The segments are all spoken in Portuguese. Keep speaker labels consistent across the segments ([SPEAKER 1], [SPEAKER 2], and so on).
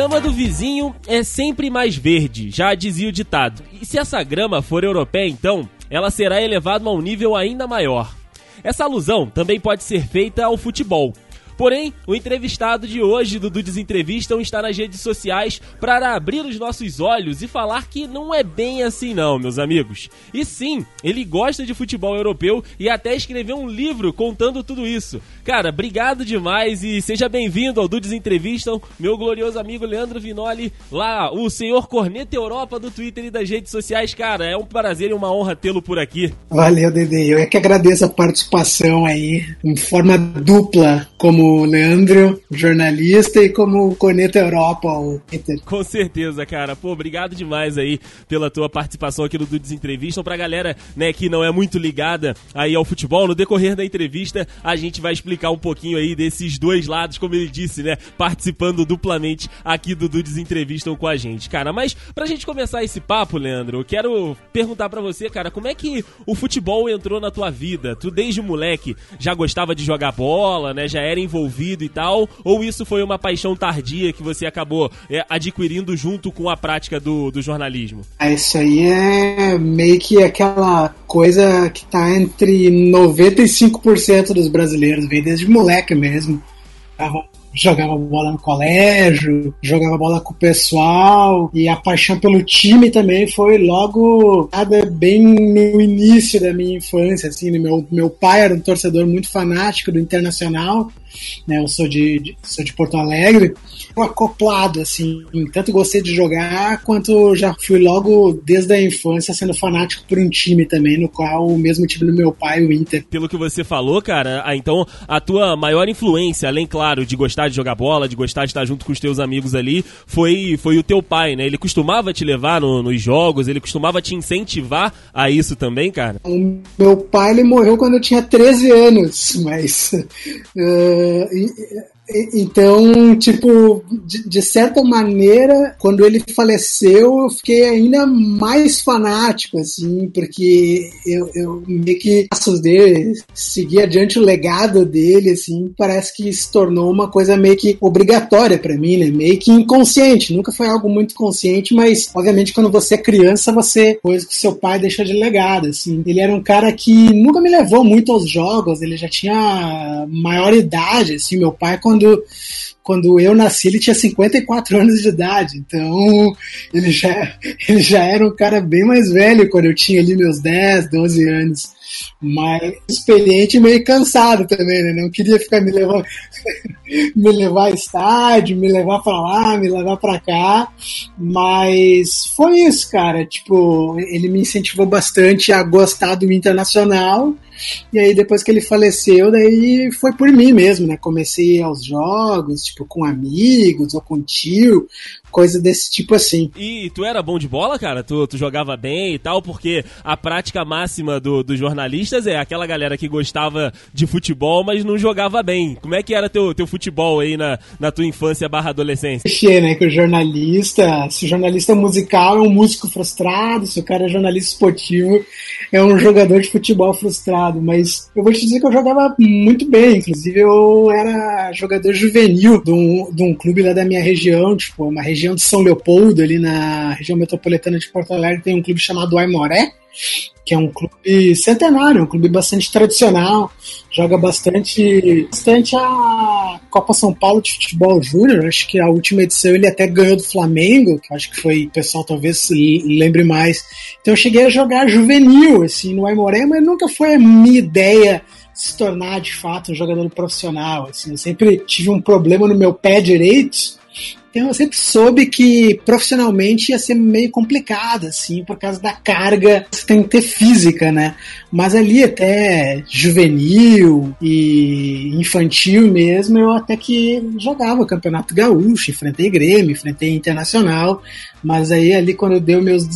[SPEAKER 1] grama do vizinho é sempre mais verde, já dizia o ditado. E se essa grama for europeia, então, ela será elevada a um nível ainda maior. Essa alusão também pode ser feita ao futebol. Porém, o entrevistado de hoje do Dudes Entrevistam está nas redes sociais para abrir os nossos olhos e falar que não é bem assim não, meus amigos. E sim, ele gosta de futebol europeu e até escreveu um livro contando tudo isso. Cara, obrigado demais e seja bem-vindo ao Dudes Entrevistam, meu glorioso amigo Leandro Vinoli, lá, o senhor Corneta Europa do Twitter e das redes sociais. Cara, é um prazer e uma honra tê-lo por aqui.
[SPEAKER 2] Valeu, Dede. Eu é que agradeço a participação aí, em forma dupla, como Leandro, jornalista, e como Coneta Europa.
[SPEAKER 1] Com certeza, cara. Pô, obrigado demais aí pela tua participação aqui no Dudes Entrevista. Pra galera, né, que não é muito ligada aí ao futebol, no decorrer da entrevista, a gente vai explicar um pouquinho aí desses dois lados, como ele disse, né, participando duplamente aqui do Dudes Entrevistam com a gente, cara. Mas pra gente começar esse papo, Leandro, eu quero perguntar para você, cara, como é que o futebol entrou na tua vida? Tu desde moleque já gostava de jogar bola, né? Já era envolvido e tal? Ou isso foi uma paixão tardia que você acabou é, adquirindo junto com a prática do, do jornalismo?
[SPEAKER 2] Ah, isso aí é meio que aquela coisa que tá entre 95% dos brasileiros, vem desde moleque mesmo. Jogava bola no colégio, jogava bola com o pessoal e a paixão pelo time também foi logo bem no início da minha infância, assim, meu, meu pai era um torcedor muito fanático do Internacional, né, eu sou de, de sou de Porto Alegre, acoplado, assim, tanto gostei de jogar quanto já fui logo desde a infância sendo fanático por um time também, no qual o mesmo time do meu pai, o Inter.
[SPEAKER 1] Pelo que você falou, cara, ah, então a tua maior influência, além, claro, de gostar de jogar bola, de gostar de estar junto com os teus amigos ali, foi, foi o teu pai, né? Ele costumava te levar no, nos jogos, ele costumava te incentivar a isso também, cara?
[SPEAKER 2] O meu pai, ele morreu quando eu tinha 13 anos, mas... Uh, É, e, então, tipo, de, de, certa maneira, quando ele faleceu, eu fiquei ainda mais fanático, assim, porque eu, eu meio que passos dele, seguir adiante o legado dele, assim, parece que se tornou uma coisa meio que obrigatória para mim, né? Meio que inconsciente. Nunca foi algo muito consciente, mas obviamente quando você é criança, você coisa que seu pai deixou de legado, assim. Ele era um cara que nunca me levou muito aos jogos, ele já tinha maior idade, assim, meu pai quando quando, quando eu nasci, ele tinha 54 anos de idade. Então, ele já, ele já era um cara bem mais velho quando eu tinha ali meus 10, 12 anos mais experiente e meio cansado também, né? Não queria ficar me levando, me levar a estádio, me levar para lá, me levar para cá, mas foi isso, cara. Tipo, ele me incentivou bastante a gostar do internacional. E aí depois que ele faleceu, daí foi por mim mesmo, né? Comecei aos jogos, tipo, com amigos ou com tio, coisa desse tipo assim.
[SPEAKER 1] E tu era bom de bola, cara? Tu, tu jogava bem e tal, porque a prática máxima do, dos jornalistas é aquela galera que gostava de futebol, mas não jogava bem. Como é que era teu, teu futebol aí na, na tua infância barra adolescência?
[SPEAKER 2] Mexer, né? Que o jornalista, se o jornalista musical é um músico frustrado, se o cara é jornalista esportivo, é um jogador de futebol frustrado. Mas eu vou te dizer que eu jogava muito bem, inclusive eu era jogador juvenil de um, de um clube lá da minha região, tipo, uma região de São Leopoldo, ali na região metropolitana de Porto Alegre, tem um clube chamado Aimoré, que é um clube centenário, um clube bastante tradicional, joga bastante, bastante a Copa São Paulo de Futebol Júnior, acho que a última edição ele até ganhou do Flamengo, que acho que foi, o pessoal talvez lembre mais. Então eu cheguei a jogar juvenil, assim, no Aimoré, mas nunca foi a minha ideia se tornar de fato um jogador profissional, assim, eu sempre tive um problema no meu pé direito, eu sempre soube que profissionalmente ia ser meio complicado, assim, por causa da carga que tem que ter física, né? Mas ali até juvenil e infantil mesmo, eu até que jogava Campeonato Gaúcho, enfrentei Grêmio, enfrentei Internacional, Mas aí, ali, quando eu dei meus,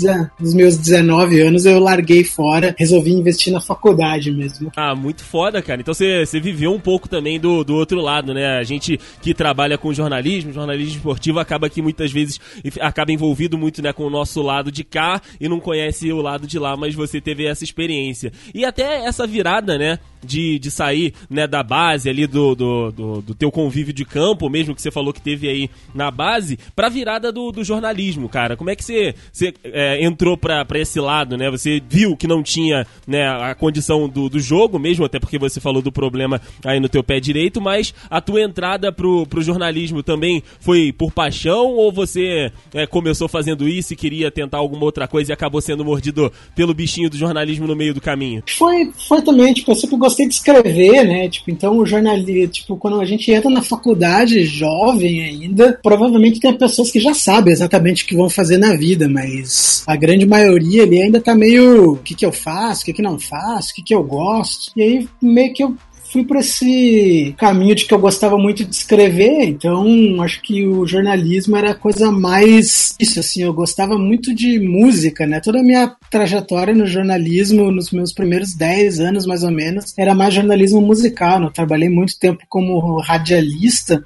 [SPEAKER 2] os meus 19 anos, eu larguei fora, resolvi investir na faculdade mesmo.
[SPEAKER 1] Ah, muito foda, cara. Então você, viveu um pouco também do, do outro lado, né? A gente que trabalha com jornalismo, jornalismo esportivo, acaba que muitas vezes acaba envolvido muito né, com o nosso lado de cá e não conhece o lado de lá, mas você teve essa experiência. E até essa virada, né? De, de sair né, da base ali do, do, do, do teu convívio de campo, mesmo que você falou que teve aí na base, pra virada do, do jornalismo, cara. Como é que você, você é, entrou pra, pra esse lado, né? Você viu que não tinha né, a condição do, do jogo mesmo, até porque você falou do problema aí no teu pé direito, mas a tua entrada pro, pro jornalismo também foi por paixão ou você é, começou fazendo isso e queria tentar alguma outra coisa e acabou sendo mordido pelo bichinho do jornalismo no meio do caminho?
[SPEAKER 2] Foi, foi também, tipo, eu sempre gostei de escrever, né? Tipo, então o jornalismo, tipo, quando a gente entra na faculdade, jovem ainda, provavelmente tem pessoas que já sabem exatamente o que vão fazer na vida, mas a grande maioria ali ainda tá meio o que que eu faço, o que que não faço, o que que eu gosto. E aí meio que eu fui para esse caminho de que eu gostava muito de escrever, então acho que o jornalismo era a coisa mais isso assim, eu gostava muito de música, né? Toda a minha trajetória no jornalismo, nos meus primeiros 10 anos mais ou menos, era mais jornalismo musical. Né? Eu trabalhei muito tempo como radialista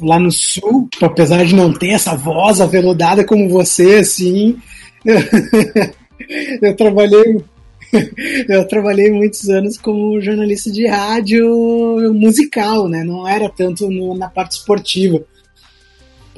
[SPEAKER 2] lá no sul, apesar de não ter essa voz aveludada como você, assim. eu trabalhei eu trabalhei muitos anos como jornalista de rádio musical, né? Não era tanto no, na parte esportiva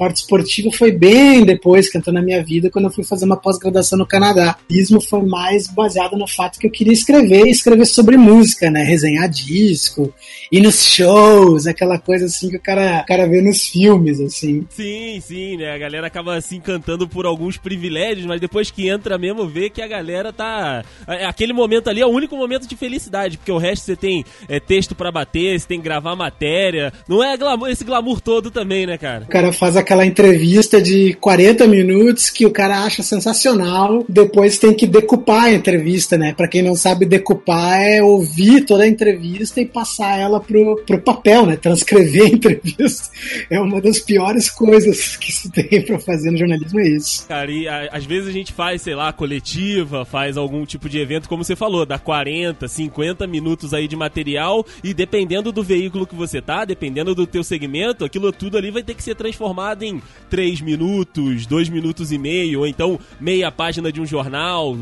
[SPEAKER 2] parte esportiva foi bem depois que entrou na minha vida, quando eu fui fazer uma pós-graduação no Canadá. O ismo foi mais baseado no fato que eu queria escrever, escrever sobre música, né? Resenhar disco, ir nos shows, aquela coisa assim que o cara, o cara vê nos filmes, assim.
[SPEAKER 1] Sim, sim, né? A galera acaba se encantando por alguns privilégios, mas depois que entra mesmo, vê que a galera tá. É, aquele momento ali é o único momento de felicidade, porque o resto você tem é, texto para bater, você tem que gravar matéria. Não é glamour, esse glamour todo também, né, cara?
[SPEAKER 2] O cara faz a aquela entrevista de 40 minutos que o cara acha sensacional, depois tem que decupar a entrevista, né? Para quem não sabe, decupar é ouvir toda a entrevista e passar ela pro, pro papel, né? Transcrever a entrevista. É uma das piores coisas que se tem para fazer no jornalismo, é isso.
[SPEAKER 1] Cara, e a, às vezes a gente faz, sei lá, coletiva, faz algum tipo de evento, como você falou, dá 40, 50 minutos aí de material e dependendo do veículo que você tá, dependendo do teu segmento, aquilo tudo ali vai ter que ser transformado em 3 minutos, 2 minutos e meio, ou então meia página de um jornal,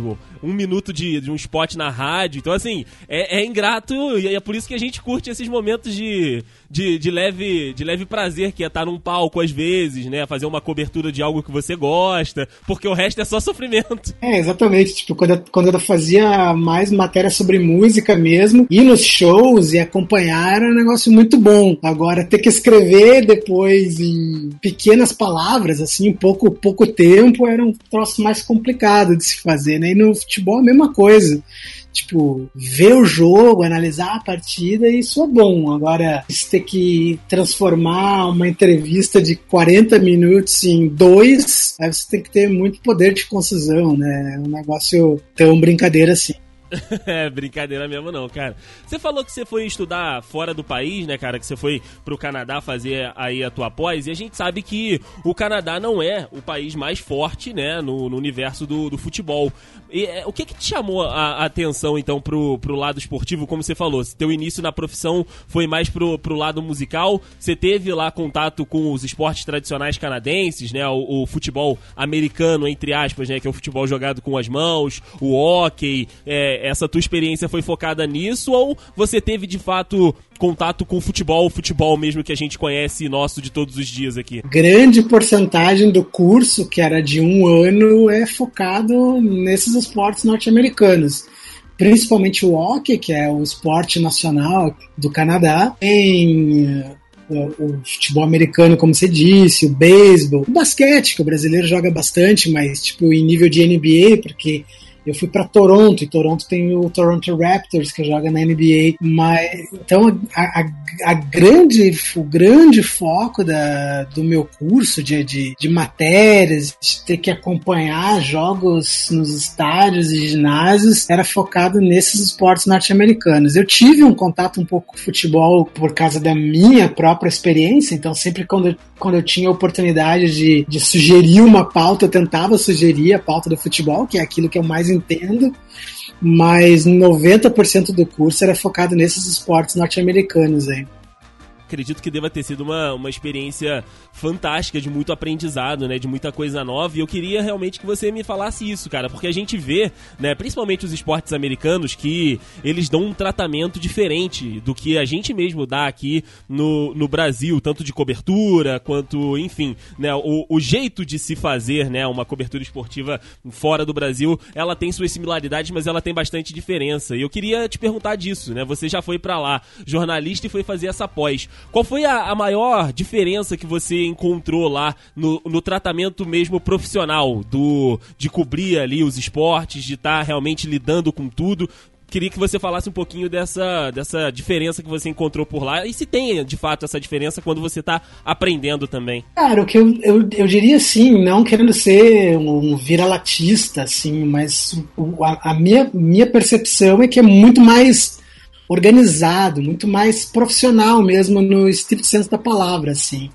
[SPEAKER 1] um minuto de, de um spot na rádio. Então, assim, é, é ingrato e é por isso que a gente curte esses momentos de, de, de, leve, de leve prazer, que é estar num palco às vezes, né? Fazer uma cobertura de algo que você gosta, porque o resto é só sofrimento.
[SPEAKER 2] É, exatamente. Tipo, quando eu, quando eu fazia mais matéria sobre música mesmo, ir nos shows e acompanhar era um negócio muito bom. Agora, ter que escrever depois em pequenas palavras, assim, pouco, pouco tempo, era um troço mais complicado de se fazer, né? E no futebol a mesma coisa tipo, ver o jogo, analisar a partida, isso é bom. Agora, ter que transformar uma entrevista de 40 minutos em dois, aí você tem que ter muito poder de concisão, né? É um negócio tão brincadeira assim.
[SPEAKER 1] é, brincadeira mesmo não, cara. Você falou que você foi estudar fora do país, né, cara? Que você foi pro Canadá fazer aí a tua pós, e a gente sabe que o Canadá não é o país mais forte, né, no, no universo do, do futebol. E, é, o que que te chamou a, a, atenção, então, pro, pro lado esportivo, como você falou? Teu início na profissão foi mais pro, pro lado musical, você teve lá contato com os esportes tradicionais canadenses, né, o, o futebol americano, entre aspas, né, que é o futebol jogado com as mãos, o hockey, é, essa tua experiência foi focada nisso ou você teve de fato contato com o futebol, o futebol mesmo que a gente conhece nosso de todos os dias aqui?
[SPEAKER 2] Grande porcentagem do curso, que era de um ano, é focado nesses esportes norte-americanos principalmente o hockey, que é o esporte nacional do Canadá, tem eh, o, futebol americano, como você disse, o beisebol, o basquete, que o brasileiro joga bastante, mas tipo em nível de NBA, porque eu fui para Toronto, e Toronto tem o Toronto Raptors que joga na NBA, mas então a, a, a grande, o grande foco da, do meu curso de, de, de matérias, de ter que acompanhar jogos nos estádios e ginásios, era focado nesses esportes norte-americanos. Eu tive um contato um pouco com futebol por causa da minha própria experiência, então sempre quando eu, quando eu tinha a oportunidade de, de sugerir uma pauta, eu tentava sugerir a pauta do futebol, que é aquilo que eu mais entendo, mas 90% do curso era focado nesses esportes norte-americanos aí
[SPEAKER 1] acredito que deva ter sido uma, uma experiência fantástica, de muito aprendizado, né? De muita coisa nova. E eu queria realmente que você me falasse isso, cara, porque a gente vê, né, principalmente os esportes americanos, que eles dão um tratamento diferente do que a gente mesmo dá aqui no, no Brasil, tanto de cobertura quanto, enfim, né? O, o jeito de se fazer, né? Uma cobertura esportiva fora do Brasil, ela tem suas similaridades, mas ela tem bastante diferença. E eu queria te perguntar disso, né? Você já foi para lá, jornalista, e foi fazer essa pós. Qual foi a, a maior diferença que você encontrou lá no, no tratamento mesmo profissional do de cobrir ali os esportes, de estar tá realmente lidando com tudo? queria que você falasse um pouquinho dessa, dessa diferença que você encontrou por lá e se tem de fato essa diferença quando você está aprendendo também.
[SPEAKER 2] Cara, o que eu, eu, eu diria assim, não querendo ser um vira-latista, assim, mas a, a, minha, minha percepção é que é muito mais organizado, muito mais profissional mesmo no estrito senso da palavra, assim.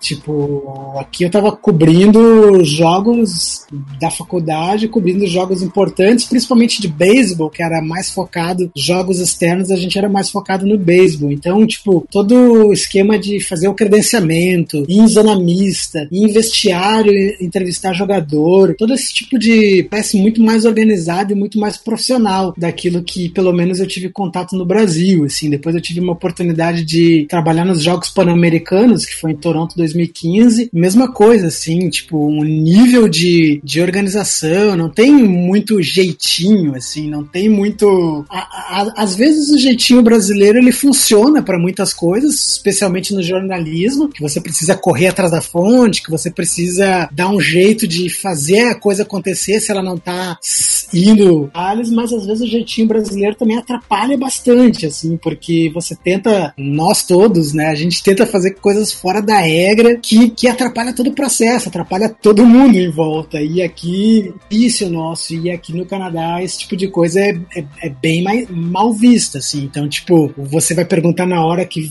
[SPEAKER 2] Tipo, aqui eu tava cobrindo jogos da faculdade, cobrindo jogos importantes, principalmente de beisebol, que era mais focado, jogos externos, a gente era mais focado no beisebol. Então, tipo, todo o esquema de fazer o credenciamento, ir em zona mista, ir em vestiário, entrevistar jogador, todo esse tipo de. parece muito mais organizado e muito mais profissional daquilo que, pelo menos, eu tive contato no Brasil. Assim, depois eu tive uma oportunidade de trabalhar nos Jogos Pan-Americanos, que foi em Toronto 2015, mesma coisa, assim, tipo, um nível de, de organização, não tem muito jeitinho, assim, não tem muito. A, a, às vezes o jeitinho brasileiro ele funciona para muitas coisas, especialmente no jornalismo, que você precisa correr atrás da fonte, que você precisa dar um jeito de fazer a coisa acontecer se ela não tá indo aliás, mas às vezes o jeitinho brasileiro também atrapalha bastante, assim, porque você tenta, nós todos, né, a gente tenta fazer coisas fora da regra que, que atrapalha todo o processo, atrapalha todo mundo em volta. E aqui, isso nosso, e aqui no Canadá, esse tipo de coisa é, é, é bem mais, mal vista, assim. Então, tipo, você vai perguntar na hora que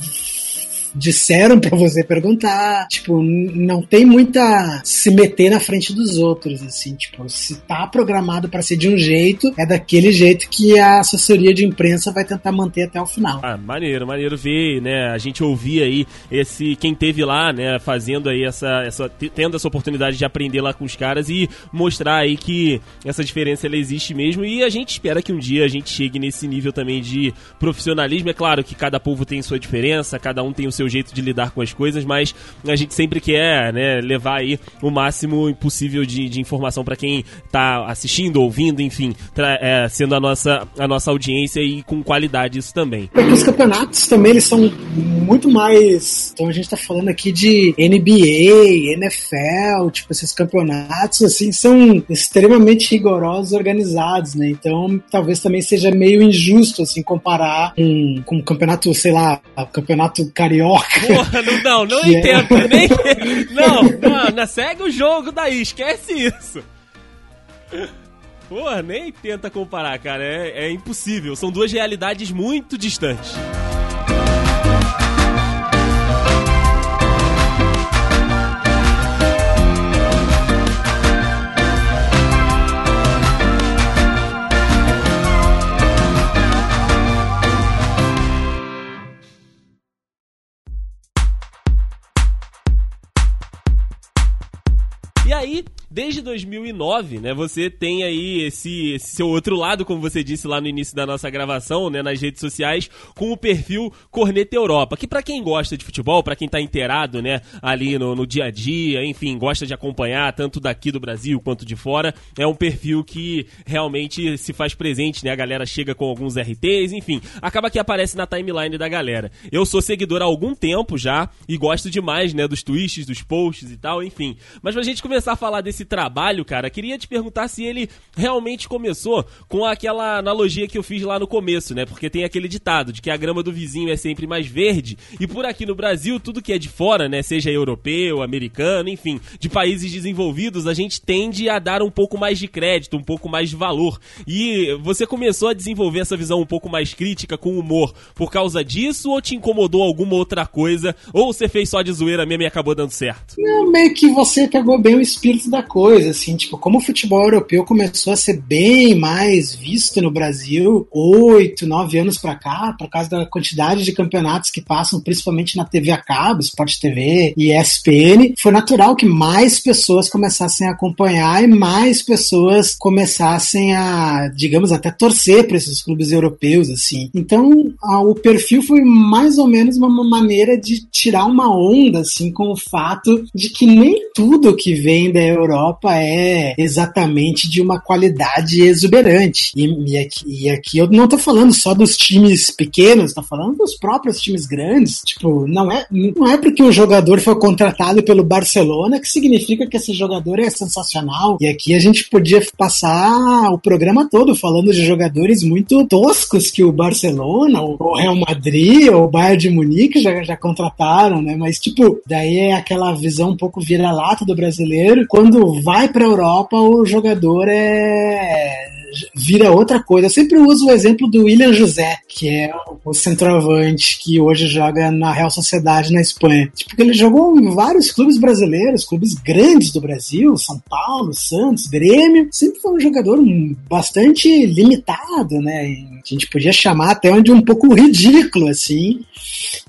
[SPEAKER 2] disseram para você perguntar. Tipo, não tem muita se meter na frente dos outros, assim. Tipo, se tá programado para ser de um jeito, é daquele jeito que a assessoria de imprensa vai tentar manter até o final.
[SPEAKER 1] Ah, maneiro, maneiro ver, né? A gente ouvir aí esse quem teve lá, né, fazendo aí essa, essa tendo essa oportunidade de aprender lá com os caras e mostrar aí que essa diferença ela existe mesmo e a gente espera que um dia a gente chegue nesse nível também de profissionalismo. É claro que cada povo tem sua diferença, cada um tem o seu seu jeito de lidar com as coisas, mas a gente sempre quer né, levar aí o máximo possível de, de informação para quem está assistindo, ouvindo, enfim, é, sendo a nossa, a nossa audiência e com qualidade isso também.
[SPEAKER 2] Porque os campeonatos também eles são muito mais. Então a gente está falando aqui de NBA, NFL, tipo, esses campeonatos assim são extremamente rigorosos organizados, né? Então talvez também seja meio injusto assim comparar com, com um campeonato, sei lá, o campeonato carioca
[SPEAKER 1] Porra, não, não, não que entendo. É... Nem... Não, não, não, segue o jogo daí, esquece isso. Porra, nem tenta comparar, cara. É, é impossível. São duas realidades muito distantes. Aí, desde 2009, né, você tem aí esse, esse, seu outro lado, como você disse lá no início da nossa gravação, né, nas redes sociais, com o perfil Corneta Europa, que para quem gosta de futebol, para quem tá inteirado, né, ali no, no, dia a dia, enfim, gosta de acompanhar tanto daqui do Brasil quanto de fora, é um perfil que realmente se faz presente, né, a galera chega com alguns RTs, enfim, acaba que aparece na timeline da galera. Eu sou seguidor há algum tempo já e gosto demais, né, dos tweets, dos posts e tal, enfim. Mas pra gente começar a falar desse esse trabalho, cara, queria te perguntar se ele realmente começou com aquela analogia que eu fiz lá no começo, né? Porque tem aquele ditado de que a grama do vizinho é sempre mais verde, e por aqui no Brasil, tudo que é de fora, né, seja europeu, americano, enfim, de países desenvolvidos, a gente tende a dar um pouco mais de crédito, um pouco mais de valor. E você começou a desenvolver essa visão um pouco mais crítica com humor por causa disso ou te incomodou alguma outra coisa? Ou você fez só de zoeira mesmo e acabou dando certo?
[SPEAKER 2] Não, meio que você pegou bem o espírito da coisa, assim, tipo, como o futebol europeu começou a ser bem mais visto no Brasil oito, nove anos para cá, por causa da quantidade de campeonatos que passam, principalmente na TV a cabo, Sport TV e ESPN, foi natural que mais pessoas começassem a acompanhar e mais pessoas começassem a, digamos, até torcer para esses clubes europeus, assim. Então, a, o perfil foi mais ou menos uma maneira de tirar uma onda, assim, com o fato de que nem tudo que vem da Europa é exatamente de uma qualidade exuberante. E, e, aqui, e aqui eu não tô falando só dos times pequenos, tô falando dos próprios times grandes. Tipo, não é, não é porque um jogador foi contratado pelo Barcelona que significa que esse jogador é sensacional. E aqui a gente podia passar o programa todo falando de jogadores muito toscos que o Barcelona, o Real Madrid, ou o Bayern de Munique já, já contrataram, né? Mas, tipo, daí é aquela visão um pouco vira-lata do brasileiro. Quando vai pra Europa, o jogador é vira outra coisa. Eu sempre uso o exemplo do William José, que é o centroavante que hoje joga na Real Sociedade na Espanha. Tipo, ele jogou em vários clubes brasileiros, clubes grandes do Brasil, São Paulo, Santos, Grêmio. Sempre foi um jogador bastante limitado, né? A gente podia chamar até onde um pouco ridículo, assim.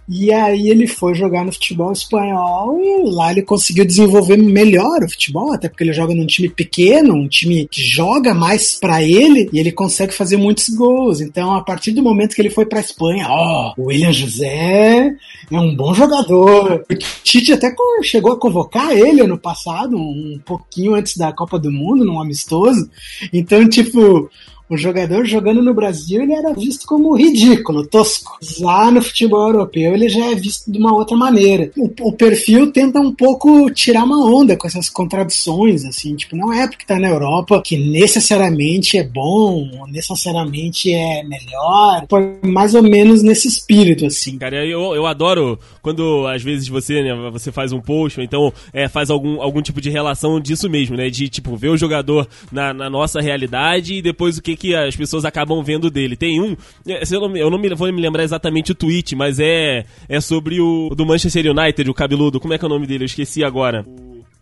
[SPEAKER 2] E aí ele foi jogar no futebol espanhol e lá ele conseguiu desenvolver melhor o futebol, até porque ele joga num time pequeno, um time que joga mais para ele e ele consegue fazer muitos gols. Então, a partir do momento que ele foi para Espanha, ó, o William José é um bom jogador. O Tite até chegou a convocar ele ano passado, um pouquinho antes da Copa do Mundo, num amistoso. Então, tipo, o jogador jogando no Brasil ele era visto como ridículo, tosco. Lá no futebol europeu ele já é visto de uma outra maneira. O, o, perfil tenta um pouco tirar uma onda com essas contradições, assim, tipo, não é porque tá na Europa que necessariamente é bom, necessariamente é melhor. Foi mais ou menos nesse espírito, assim.
[SPEAKER 1] Cara, eu, eu adoro quando às vezes você, né, você faz um post, ou então é, faz algum, algum tipo de relação disso mesmo, né? De tipo, ver o jogador na, na nossa realidade e depois o que que as pessoas acabam vendo dele. Tem um, é, eu não, eu não me, vou me lembrar exatamente o tweet, mas é, é sobre o do Manchester United, o cabeludo. Como é que é o nome dele? Eu esqueci agora.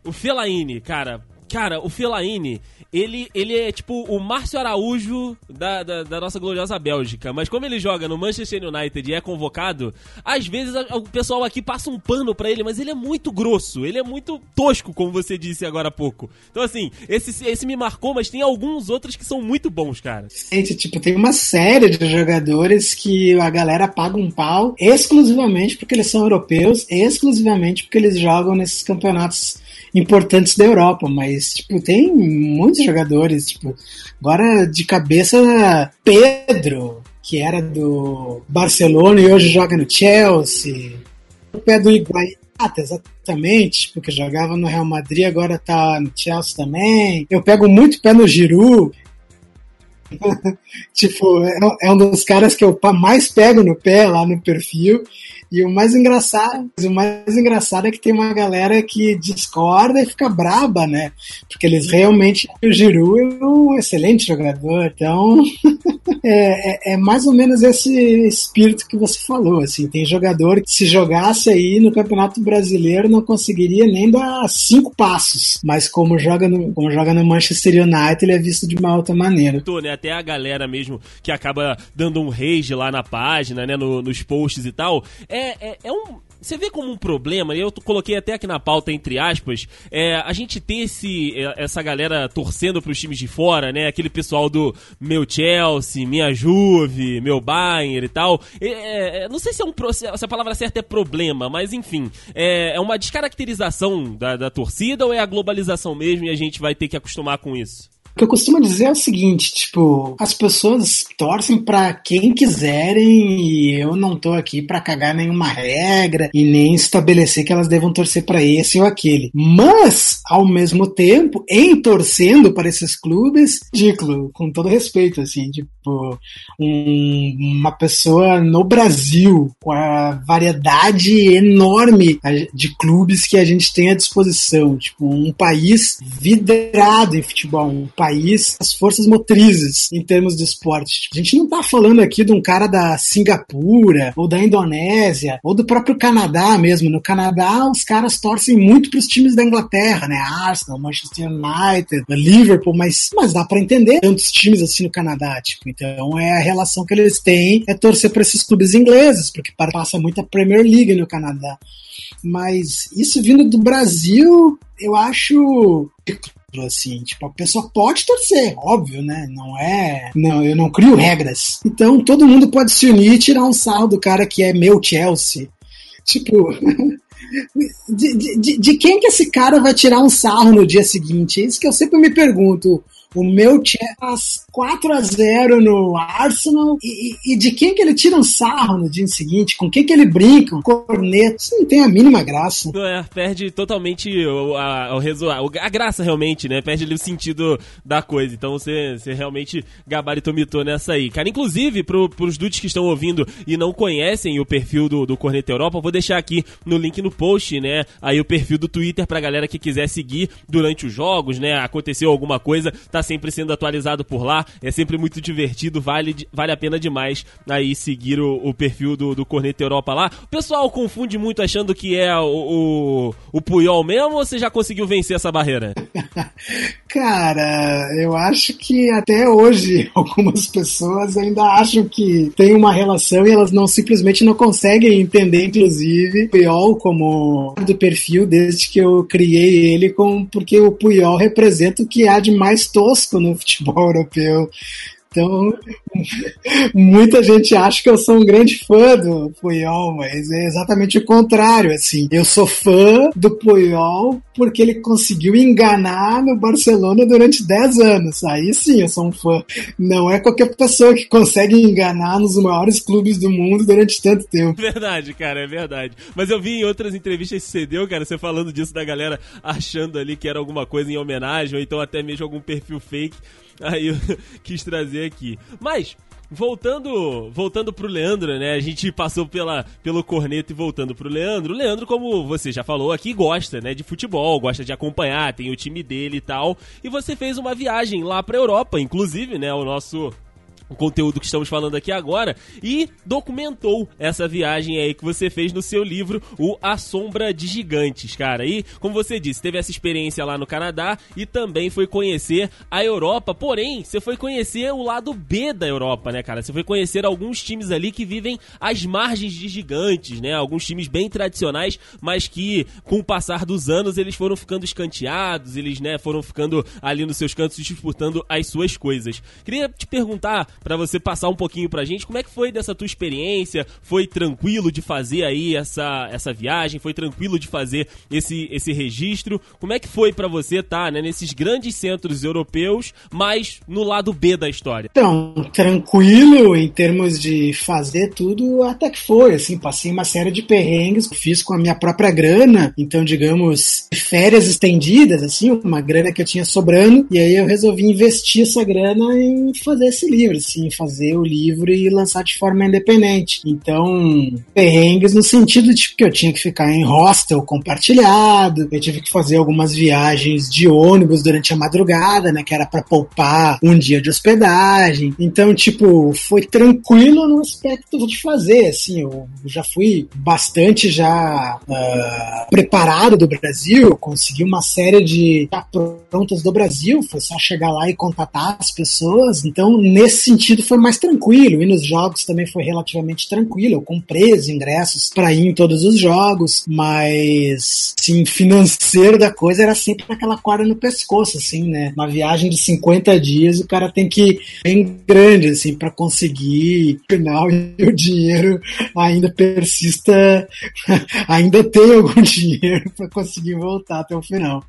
[SPEAKER 1] O, Fellaini, cara. Cara, o Fellaini, ele, ele é tipo o Márcio Araújo da, da, da, nossa gloriosa Bélgica. Mas como ele joga no Manchester United e é convocado, às vezes o pessoal aqui passa um pano para ele, mas ele é muito grosso, ele é muito tosco, como você disse agora há pouco. Então, assim, esse, esse me marcou, mas tem alguns outros que são muito bons, cara.
[SPEAKER 2] Gente, tipo, tem uma série de jogadores que a galera paga um pau exclusivamente porque eles são europeus, exclusivamente porque eles jogam nesses campeonatos importantes da Europa, mas tipo, tem muitos jogadores, tipo, agora de cabeça Pedro, que era do Barcelona e hoje joga no Chelsea. O pé do Higuaín, exatamente, porque jogava no Real Madrid, agora tá no Chelsea também. Eu pego muito pé no Giroud. tipo, é, é um dos caras que eu mais pego no pé lá no perfil. E o mais engraçado, o mais engraçado é que tem uma galera que discorda e fica braba, né? Porque eles realmente o Giroud é um excelente jogador, então é, é, é, mais ou menos esse espírito que você falou, assim, tem jogador que se jogasse aí no Campeonato Brasileiro não conseguiria nem dar cinco passos, mas como joga no, como joga no Manchester United ele é visto de uma outra maneira.
[SPEAKER 1] Né? Até a galera mesmo que acaba dando um rage lá na página, né, no, nos posts e tal, é, é, é um. Você vê como um problema, eu coloquei até aqui na pauta, entre aspas, é, a gente ter esse, é, essa galera torcendo pros times de fora, né? Aquele pessoal do meu Chelsea, minha Juve, meu Bayern e tal. É, é, não sei se, é um, se a palavra certa é problema, mas enfim, é, é uma descaracterização da, da torcida ou é a globalização mesmo e a gente vai ter que acostumar com isso?
[SPEAKER 2] O que eu costumo dizer é o seguinte, tipo, as pessoas torcem para quem quiserem e eu não tô aqui para cagar nenhuma regra e nem estabelecer que elas devam torcer para esse ou aquele. Mas, ao mesmo tempo, em torcendo para esses clubes, ridículo, com todo respeito, assim, tipo, um, uma pessoa no Brasil com a variedade enorme de clubes que a gente tem à disposição, tipo, um país vidrado em futebol, um país país as forças motrizes em termos de esporte. A gente não tá falando aqui de um cara da Singapura, ou da Indonésia, ou do próprio Canadá mesmo. No Canadá, os caras torcem muito para os times da Inglaterra, né? Arsenal, Manchester United, Liverpool, mas, mas dá para entender tantos times assim no Canadá, tipo. Então é a relação que eles têm é torcer para esses clubes ingleses, porque passa muita Premier League no Canadá. Mas isso vindo do Brasil, eu acho assim. Tipo, a pessoa pode torcer, óbvio, né? Não é. Não, eu não crio regras. Então todo mundo pode se unir e tirar um sarro do cara que é meu Chelsea. Tipo. De, de, de, quem que esse cara vai tirar um sarro no dia seguinte? É isso que eu sempre me pergunto. O meu Chelsea 4 a 0 no Arsenal e, e, de quem que ele tira um sarro no dia seguinte, com quem que ele brinca, um corneto, isso não tem a mínima graça.
[SPEAKER 1] É, perde totalmente o, a, o, a graça realmente, né? Perde ali o sentido da coisa. Então você, você realmente gabaritou nessa aí. Cara, inclusive, pro, pros dudes que estão ouvindo e não conhecem o perfil do, do Corneta Europa, eu vou deixar aqui no link no post, né? Aí o perfil do Twitter pra galera que quiser seguir durante os jogos, né? Aconteceu alguma coisa, tá sempre sendo atualizado por lá. É sempre muito divertido, vale, vale a pena demais aí seguir o, o perfil do, do Corneta Europa lá. O pessoal confunde muito achando que é o, o, o Puyol mesmo ou você já conseguiu vencer essa barreira?
[SPEAKER 2] Cara, eu acho que até hoje algumas pessoas ainda acham que tem uma relação e elas não simplesmente não conseguem entender, inclusive, o Puyol como do perfil desde que eu criei ele, com, porque o Puyol representa o que há de mais tosco no futebol europeu. Então, muita gente acha que eu sou um grande fã do Puyol, mas é exatamente o contrário, assim. Eu sou fã do Puyol porque ele conseguiu enganar no Barcelona durante 10 anos. Aí sim, eu sou um fã. Não é qualquer pessoa que consegue enganar nos maiores clubes do mundo durante tanto tempo.
[SPEAKER 1] Verdade, cara, é verdade. Mas eu vi em outras entrevistas que você deu, cara, você falando disso da galera achando ali que era alguma coisa em homenagem, ou então até mesmo algum perfil fake. Aí eu quis trazer aqui. Mas, voltando voltando pro Leandro, né? A gente passou pela, pelo corneto e voltando pro Leandro. O Leandro, como você já falou aqui, gosta, né, de futebol, gosta de acompanhar, tem o time dele e tal. E você fez uma viagem lá pra Europa, inclusive, né, o nosso o conteúdo que estamos falando aqui agora e documentou essa viagem aí que você fez no seu livro, o A Sombra de Gigantes, cara. E, como você disse, teve essa experiência lá no Canadá e também foi conhecer a Europa, porém, você foi conhecer o lado B da Europa, né, cara? Você foi conhecer alguns times ali que vivem às margens de gigantes, né? Alguns times bem tradicionais, mas que com o passar dos anos eles foram ficando escanteados, eles, né, foram ficando ali nos seus cantos disputando as suas coisas. Queria te perguntar para você passar um pouquinho pra gente. Como é que foi dessa tua experiência, foi tranquilo de fazer aí essa, essa viagem, foi tranquilo de fazer esse, esse registro, como é que foi para você estar tá, né, nesses grandes centros europeus, mas no lado B da história?
[SPEAKER 2] Então, tranquilo em termos de fazer tudo, até que foi, assim, passei uma série de perrengues, fiz com a minha própria grana, então, digamos, férias estendidas, assim, uma grana que eu tinha sobrando, e aí eu resolvi investir essa grana em fazer esse livro, assim, fazer o livro e lançar de forma independente. Então, perrengues no sentido de que eu tinha que ficar em hostel compartilhado, eu tive que fazer algumas viagens de ônibus durante a madrugada, né, que era para poupar um dia de hospedagem. Então, tipo, foi tranquilo no aspecto de fazer, assim, eu já fui bastante já uh, preparado do Brasil, consegui uma série de prontas do Brasil, foi só chegar lá e contatar as pessoas. Então, nesse sentido foi mais tranquilo. E nos jogos também foi relativamente tranquilo. Eu comprei os ingressos para ir em todos os jogos, mas sim, financeiro da coisa era sempre aquela corda no pescoço, assim, né? Uma viagem de 50 dias, o cara tem que ir bem grande, assim, para conseguir final e o dinheiro ainda persista, ainda tem algum dinheiro para conseguir voltar até o final.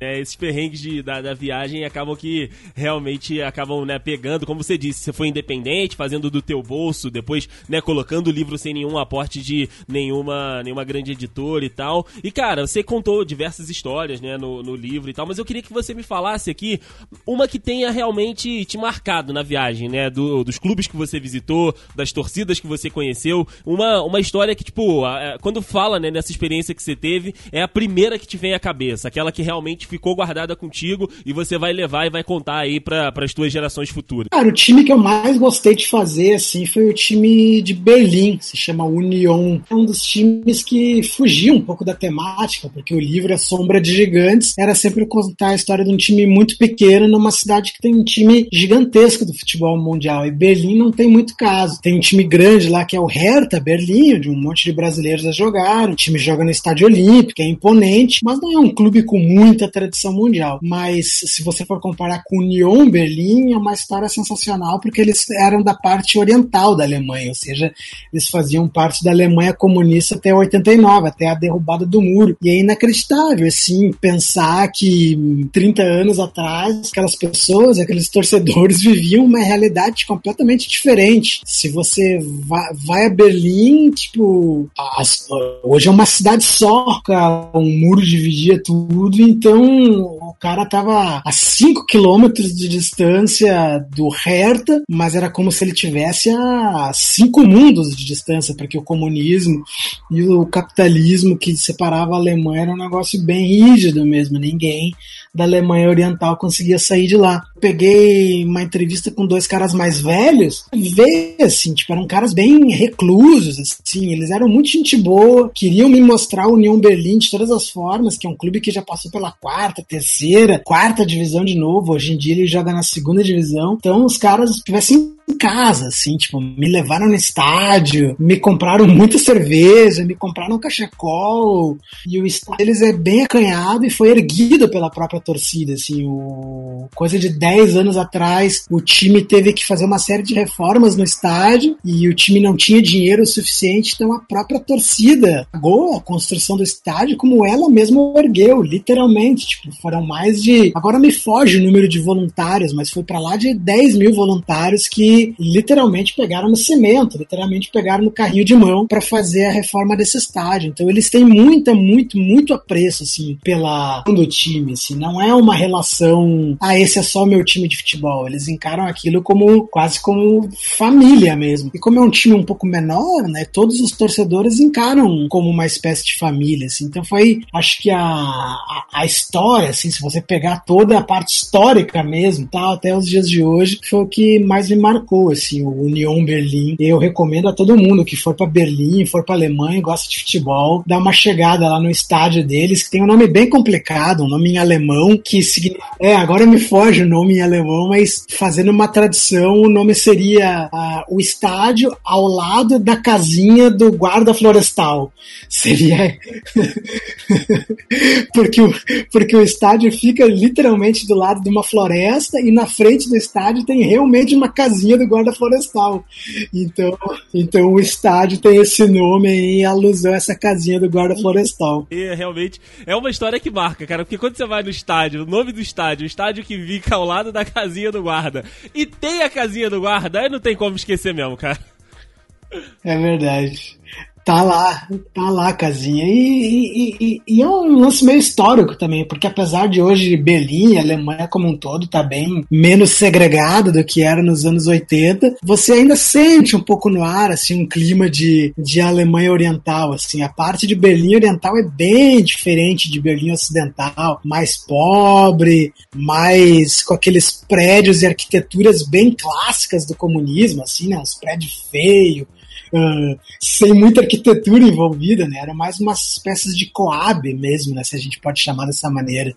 [SPEAKER 1] É, esses perrengues de, da, da, viagem acabam que realmente acabam né, pegando, como você disse, você foi independente, fazendo do teu bolso, depois né, colocando o livro sem nenhum aporte de nenhuma, nenhuma grande editora e tal. E cara, você contou diversas histórias né, no, no livro e tal, mas eu queria que você me falasse aqui uma que tenha realmente te marcado na viagem, né? Do, dos clubes que você visitou, das torcidas que você conheceu. Uma, uma história que, tipo, quando fala né, nessa experiência que você teve, é a primeira que te vem à cabeça, aquela que realmente ficou guardada contigo e você vai levar e vai contar aí para as tuas gerações futuras.
[SPEAKER 2] Cara, o time que eu mais gostei de fazer, assim, foi o time de Berlim, se chama Union. É um dos times que fugia um pouco da temática, porque o livro A Sombra de Gigantes era sempre contar a história de um time muito pequeno numa cidade que tem um time gigantesco do futebol mundial. E Berlim não tem muito caso. Tem um time grande lá que é o Hertha Berlim, onde um monte de brasileiros a jogar. O time joga no Estádio Olímpico, é imponente, mas não é um clube com muita tradição mundial. Mas se você for comparar com Union Berlim, é uma história sensacional porque eles eram da parte oriental da Alemanha, ou seja, eles faziam parte da Alemanha comunista até 89, até a derrubada do muro. E é inacreditável, assim, pensar que 30 anos atrás, aquelas pessoas, aqueles torcedores viviam uma realidade completamente diferente. Se você vai, a Berlim, tipo, hoje é uma cidade só, cara, um muro dividia tudo, então o cara tava a 5 quilômetros de distância do Hertha, mas era como se ele tivesse a cinco mundos de distância, porque o comunismo e o capitalismo que separava a Alemanha era um negócio bem rígido mesmo, ninguém da Alemanha Oriental conseguia sair de lá. Peguei uma entrevista com dois caras mais velhos, veio assim, tipo, eram caras bem reclusos, assim, eles eram muito gente boa, queriam me mostrar o União Berlim de todas as formas, que é um clube que já passou pela quarta, terceira, quarta divisão de novo, hoje em dia ele joga na segunda divisão. Então os caras tivessem em casa, assim, tipo, me levaram no estádio, me compraram muita cerveja, me compraram um cachecol, e o estádio deles é bem acanhado e foi erguido pela própria torcida, assim, o... coisa de 10 anos atrás, o time teve que fazer uma série de reformas no estádio, e o time não tinha dinheiro suficiente, então a própria torcida pagou a construção do estádio como ela mesma ergueu, literalmente, tipo, foram mais de, agora me foge o número de voluntários, mas foi para lá de 10 mil voluntários que literalmente pegaram no cimento, literalmente pegaram no carrinho de mão para fazer a reforma desse estádio. Então eles têm muita, muito, muito apreço assim pela do time, assim, não é uma relação, ah, esse é só meu time de futebol. Eles encaram aquilo como quase como família mesmo. E como é um time um pouco menor, né, todos os torcedores encaram como uma espécie de família, assim. Então foi, acho que a, a, a história, assim, se você pegar toda a parte histórica mesmo, tal, até os dias de hoje, foi o que mais me marcou assim o Union Berlim. Eu recomendo a todo mundo que for para Berlim, for para Alemanha, gosta de futebol, dá uma chegada lá no estádio deles, que tem um nome bem complicado, um nome em alemão que significa, é, agora me foge o nome em alemão, mas fazendo uma tradução, o nome seria uh, o estádio ao lado da casinha do guarda florestal. Seria porque o, porque o estádio fica literalmente do lado de uma floresta e na frente do estádio tem realmente uma casinha do guarda florestal. Então, então o estádio tem esse nome em alusão a essa casinha do guarda florestal.
[SPEAKER 1] É, realmente, é uma história que marca, cara, porque quando você vai no estádio, o nome do estádio, o estádio que fica ao lado da casinha do guarda, e tem a casinha do guarda, aí não tem como esquecer mesmo, cara.
[SPEAKER 2] É verdade. Tá lá, tá lá a casinha. E, e, e, e, é um lance meio histórico também, porque apesar de hoje Berlim, a Alemanha como um todo, tá bem menos segregada do que era nos anos 80, você ainda sente um pouco no ar, assim, um clima de, de Alemanha Oriental, assim. A parte de Berlim Oriental é bem diferente de Berlim Ocidental, mais pobre, mais com aqueles prédios e arquiteturas bem clássicas do comunismo, assim, né? Uns prédios feios, uh, sem muita arquitetura envolvida, né? Era mais umas espécies de coab mesmo, né? Se a gente pode chamar dessa maneira.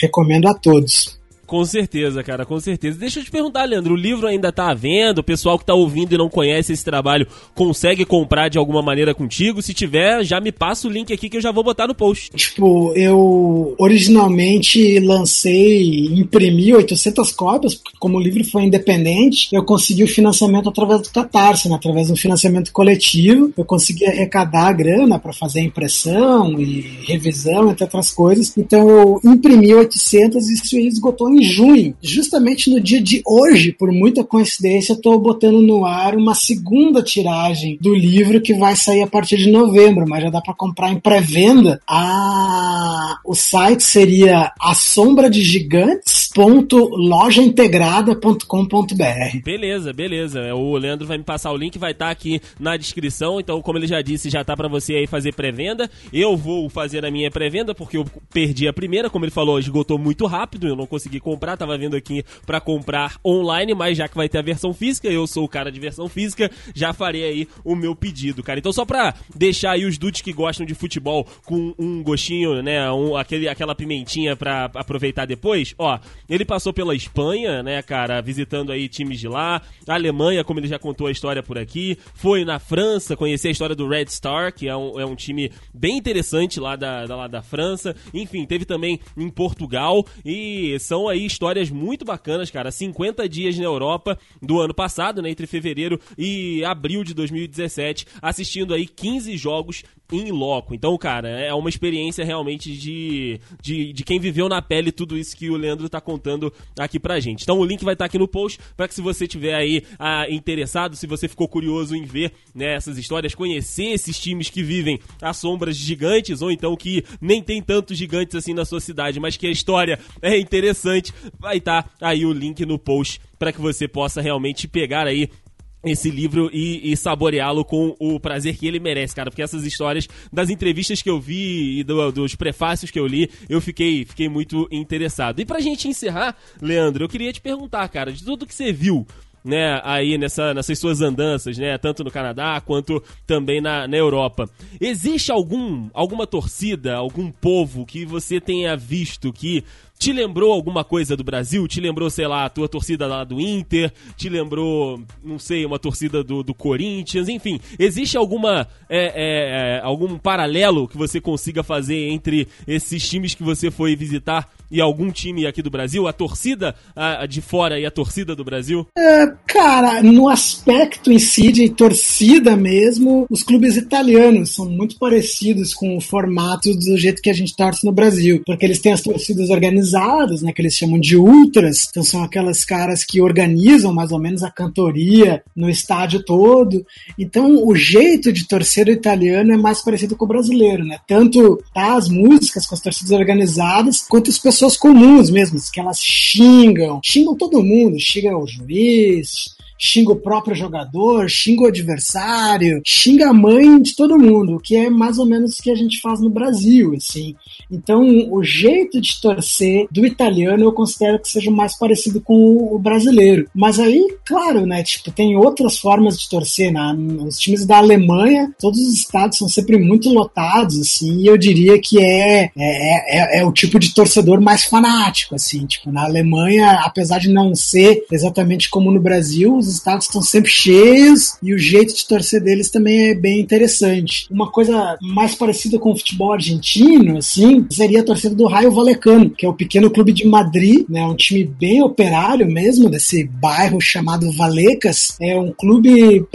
[SPEAKER 2] Recomendo a todos.
[SPEAKER 1] Com certeza, cara, com certeza. Deixa eu te perguntar, Leandro, o livro ainda tá à venda? O pessoal que tá ouvindo e não conhece esse trabalho consegue comprar de alguma maneira contigo? Se tiver, já me passa o link aqui que eu já vou botar no post.
[SPEAKER 2] Tipo, eu originalmente lancei, imprimi 800 cópias, porque como o livro foi independente, eu consegui o financiamento através do Catarse, né? através do financiamento coletivo. Eu consegui arrecadar a grana para fazer a impressão e revisão, entre outras coisas. Então eu imprimi 800 e isso esgotou em em junho, justamente no dia de hoje, por muita coincidência, estou botando no ar uma segunda tiragem do livro que vai sair a partir de novembro, mas já dá para comprar em pré-venda. Ah, o site seria a sombra de gigantes.lojaintegrada.com.br.
[SPEAKER 1] Beleza, beleza. É, o Leandro vai me passar o link, vai estar tá aqui na descrição. Então, como ele já disse, já tá para você aí fazer pré-venda. Eu vou fazer a minha pré-venda porque eu perdi a primeira, como ele falou, esgotou muito rápido, eu não consegui comprar, tava vendo aqui para comprar online, mas já que vai ter a versão física, eu sou o cara de versão física, já farei aí o meu pedido, cara. Então só pra deixar aí os dudes que gostam de futebol com um gostinho, né, um, aquele, aquela pimentinha pra aproveitar depois, ó, ele passou pela Espanha, né, cara, visitando aí times de lá, a Alemanha, como ele já contou a história por aqui, foi na França, conhecer a história do Red Star, que é um, é um time bem interessante lá da, da, lá da França, enfim, teve também em Portugal, e são aí aí histórias muito bacanas, cara. 50 dias na Europa do ano passado, né, entre fevereiro e abril de 2017, assistindo aí 15 jogos em loco. Então, cara, é uma experiência realmente de, de, de, quem viveu na pele tudo isso que o Leandro tá contando aqui pra gente. Então, o link vai estar tá aqui no post para que se você tiver aí ah, interessado, se você ficou curioso em ver né, essas histórias, conhecer esses times que vivem às sombras de gigantes ou então que nem tem tantos gigantes assim na sua cidade, mas que a história é interessante, vai estar tá aí o link no post para que você possa realmente pegar aí esse livro e, e saboreá-lo com o prazer que ele merece, cara. Porque essas histórias das entrevistas que eu vi e do, dos prefácios que eu li, eu fiquei, fiquei muito interessado. E pra gente encerrar, Leandro, eu queria te perguntar, cara, de tudo que você viu, né, aí nessa, nessas suas andanças, né, tanto no Canadá quanto também na, na Europa. Existe algum, alguma torcida, algum povo que você tenha visto que te lembrou alguma coisa do Brasil? Te lembrou, sei lá, a tua torcida lá do Inter? Te lembrou, não sei, uma torcida do, do Corinthians? Enfim, existe alguma é, é, é, algum paralelo que você consiga fazer entre esses times que você foi visitar e algum time aqui do Brasil? A torcida a, a de fora e a torcida do Brasil?
[SPEAKER 2] É, cara, no aspecto em si de torcida mesmo, os clubes italianos são muito parecidos com o formato do jeito que a gente torce no Brasil, porque eles têm as torcidas organizadas organizadas, né, que eles chamam de ultras, então são aquelas caras que organizam mais ou menos a cantoria no estádio todo. Então o jeito de torcer italiano é mais parecido com o brasileiro, né? Tanto tá, as músicas com as torcidas organizadas, quanto as pessoas comuns mesmo, que elas xingam, xingam todo mundo, xingam o juiz, xinga o próprio jogador, xinga o adversário, xinga a mãe de todo mundo, que é mais ou menos o que a gente faz no Brasil, assim. Então, o jeito de torcer do italiano eu considero que seja mais parecido com o brasileiro. Mas aí, claro, né, tipo, tem outras formas de torcer, né? Os times da Alemanha, todos os estados são sempre muito lotados, assim, e eu diria que é, é, é, é o tipo de torcedor mais fanático, assim, tipo, na Alemanha, apesar de não ser exatamente como no Brasil, os estados estão sempre cheios e o jeito de torcer deles também é bem interessante. Uma coisa mais parecida com o futebol argentino, assim, seria a torcida do Raio Valecano, que é o pequeno clube de Madrid, né, um time bem operário mesmo, desse bairro chamado Valecas. É um clube,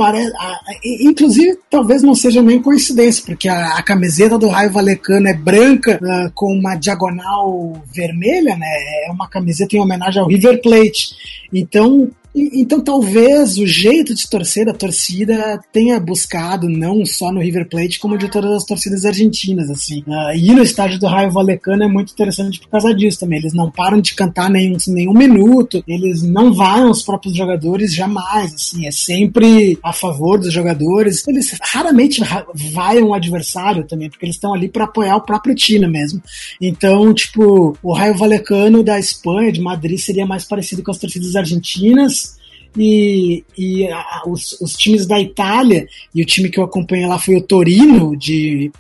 [SPEAKER 2] inclusive, talvez não seja nem coincidência, porque a, camiseta do Raio Valecano é branca uh, com uma diagonal vermelha, né, é uma camiseta em homenagem ao River Plate. Então, então talvez o jeito de torcer da torcida tenha buscado não só no River Plate como de todas as torcidas argentinas assim. Uh, e no estádio do Raio Valecano é muito interessante por causa disso também. Eles não param de cantar nenhum, nenhum minuto, eles não vão os próprios jogadores jamais, assim, é sempre a favor dos jogadores. Eles raramente vaiam o adversário também, porque eles estão ali para apoiar o próprio time mesmo. Então, tipo, o Raio Valecano da Espanha, de Madrid, seria mais parecido com as torcidas argentinas e, e a, os, os, times da Itália, e o time que eu acompanhei lá foi o Torino, de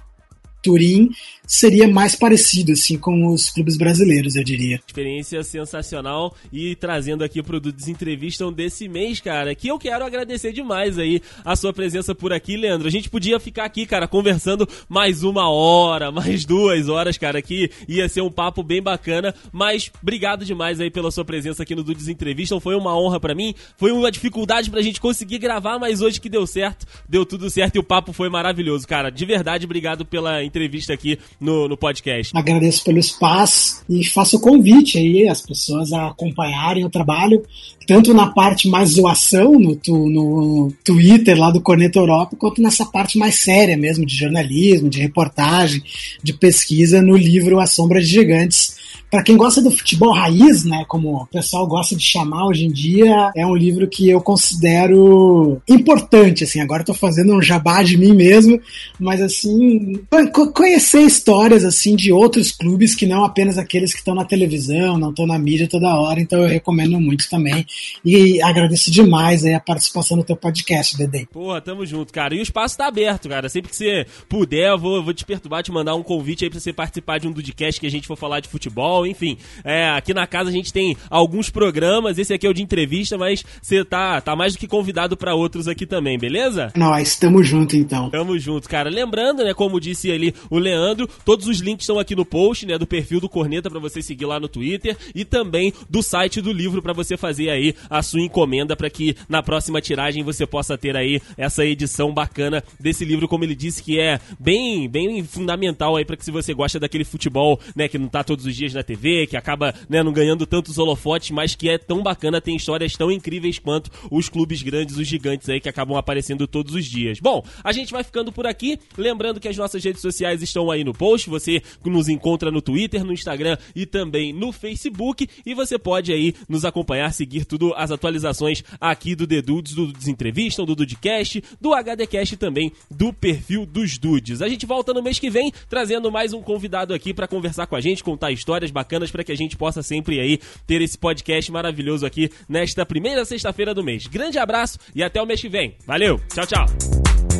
[SPEAKER 2] Turim, seria mais parecido assim com os clubes brasileiros, eu diria.
[SPEAKER 1] Experiência sensacional e trazendo aqui pro Dudes Entrevista desse mês, cara, que eu quero agradecer demais aí a sua presença por aqui, Leandro. A gente podia ficar aqui, cara, conversando mais uma hora, mais duas horas, cara, que ia ser um papo bem bacana, mas obrigado demais aí pela sua presença aqui no Dudes Entrevista. Foi uma honra para mim, foi uma dificuldade pra gente conseguir gravar, mas hoje que deu certo, deu tudo certo e o papo foi maravilhoso, cara. De verdade, obrigado pela entrevista aqui no, no podcast.
[SPEAKER 2] Agradeço pelo espaço e faço o convite aí as pessoas a acompanharem o trabalho, tanto na parte mais zoação no, no Twitter lá do Corneta Europa, quanto nessa parte mais séria mesmo de jornalismo, de reportagem, de pesquisa no livro A Sombra de Gigantes, para quem gosta do futebol raiz, né, como o pessoal gosta de chamar hoje em dia, é um livro que eu considero importante, assim, agora estou fazendo um jabá de mim mesmo, mas assim, conhecer histórias assim de outros clubes que não apenas aqueles que estão na televisão, não estão na mídia toda hora, então eu recomendo muito também e agradeço demais aí a participação no teu podcast, Dede.
[SPEAKER 1] Porra, tamo junto, cara. E o espaço tá aberto, cara. Sempre que você puder, eu vou, vou te perturbar, te mandar um convite aí pra você participar de um podcast que a gente for falar de futebol enfim. É, aqui na casa a gente tem alguns programas, esse aqui é o de entrevista, mas você tá, tá mais do que convidado para outros aqui também, beleza?
[SPEAKER 2] Nós, estamos junto então.
[SPEAKER 1] Tamo junto, cara. Lembrando, né, como disse ali o Leandro, todos os links estão aqui no post, né, do perfil do Corneta para você seguir lá no Twitter e também do site do livro para você fazer aí a sua encomenda para que na próxima tiragem você possa ter aí essa edição bacana desse livro, como ele disse que é bem, bem fundamental aí para que se você gosta daquele futebol, né, que não tá todos os dias na TV TV, que acaba né, não ganhando tantos holofotes, mas que é tão bacana, tem histórias tão incríveis quanto os clubes grandes, os gigantes aí que acabam aparecendo todos os dias. Bom, a gente vai ficando por aqui, lembrando que as nossas redes sociais estão aí no post, você nos encontra no Twitter, no Instagram e também no Facebook, e você pode aí nos acompanhar, seguir tudo as atualizações aqui do The Dudes, do Desentrevistam, do Dudecast, do HDcast e também do perfil dos Dudes. A gente volta no mês que vem, trazendo mais um convidado aqui para conversar com a gente, contar histórias bacanas para que a gente possa sempre aí ter esse podcast maravilhoso aqui nesta primeira sexta-feira do mês. Grande abraço e até o mês que vem. Valeu, tchau, tchau.